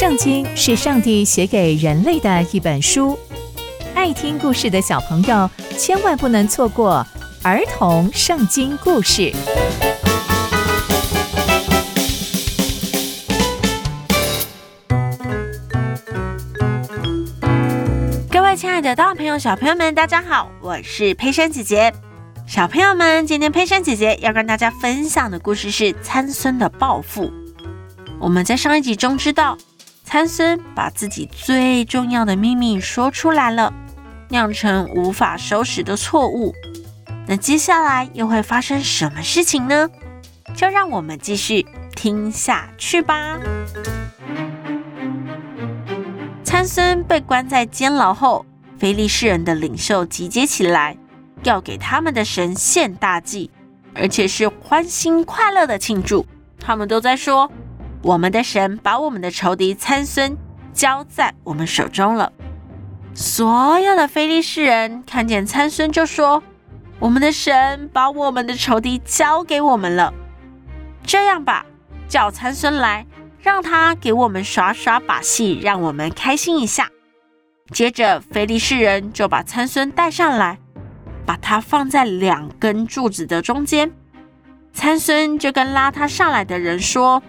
圣经是上帝写给人类的一本书，爱听故事的小朋友千万不能错过儿童圣经故事。各位亲爱的大朋友、小朋友们，大家好，我是佩珊姐姐。小朋友们，今天佩珊姐姐要跟大家分享的故事是参孙的报复。我们在上一集中知道。参孙把自己最重要的秘密说出来了，酿成无法收拾的错误。那接下来又会发生什么事情呢？就让我们继续听下去吧。参孙被关在监牢后，菲利士人的领袖集结起来，要给他们的神献大祭，而且是欢欣快乐的庆祝。他们都在说。我们的神把我们的仇敌参孙交在我们手中了。所有的非利士人看见参孙就说：“我们的神把我们的仇敌交给我们了。”这样吧，叫参孙来，让他给我们耍耍把戏，让我们开心一下。接着，非利士人就把参孙带上来，把他放在两根柱子的中间。参孙就跟拉他上来的人说。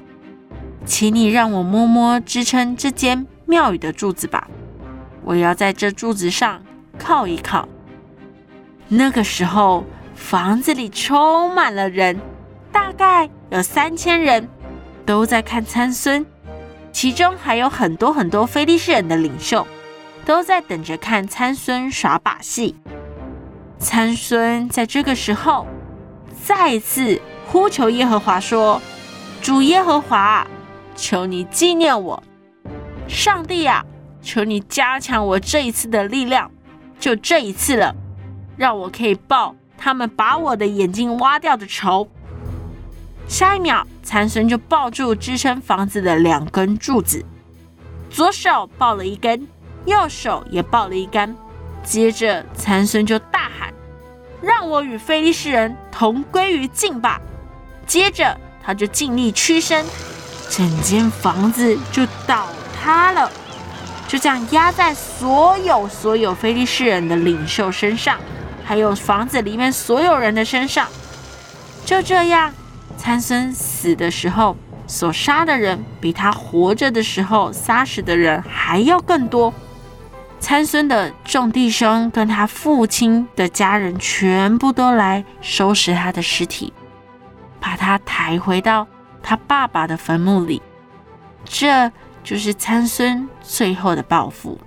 请你让我摸摸支撑这间庙宇的柱子吧，我要在这柱子上靠一靠。那个时候，房子里充满了人，大概有三千人，都在看参孙，其中还有很多很多非利士人的领袖，都在等着看参孙耍把戏。参孙在这个时候再次呼求耶和华说：“主耶和华。”求你纪念我，上帝啊！求你加强我这一次的力量，就这一次了，让我可以报他们把我的眼睛挖掉的仇。下一秒，残孙就抱住支撑房子的两根柱子，左手抱了一根，右手也抱了一根。接着，残孙就大喊：“让我与非利士人同归于尽吧！”接着，他就尽力屈身。整间房子就倒塌了，就这样压在所有所有非利士人的领袖身上，还有房子里面所有人的身上。就这样，参孙死的时候所杀的人，比他活着的时候杀死的人还要更多。参孙的众弟兄跟他父亲的家人全部都来收拾他的尸体，把他抬回到。他爸爸的坟墓里，这就是参孙最后的报复。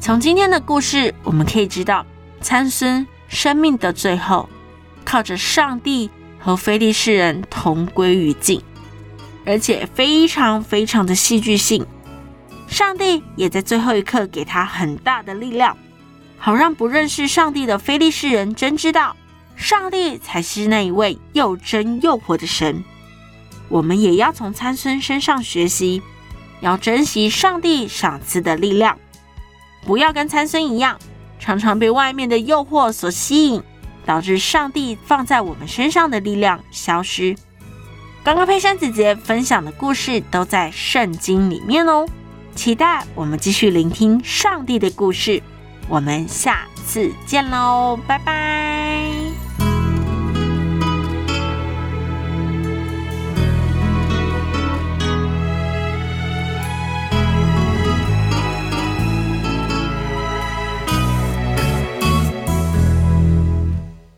从今天的故事，我们可以知道，参孙生命的最后，靠着上帝和非利士人同归于尽，而且非常非常的戏剧性。上帝也在最后一刻给他很大的力量。好让不认识上帝的非利士人真知道，上帝才是那一位又真又活的神。我们也要从参孙身上学习，要珍惜上帝赏赐的力量，不要跟参孙一样，常常被外面的诱惑所吸引，导致上帝放在我们身上的力量消失。刚刚佩珊姐姐分享的故事都在圣经里面哦，期待我们继续聆听上帝的故事。我们下次见喽，拜拜。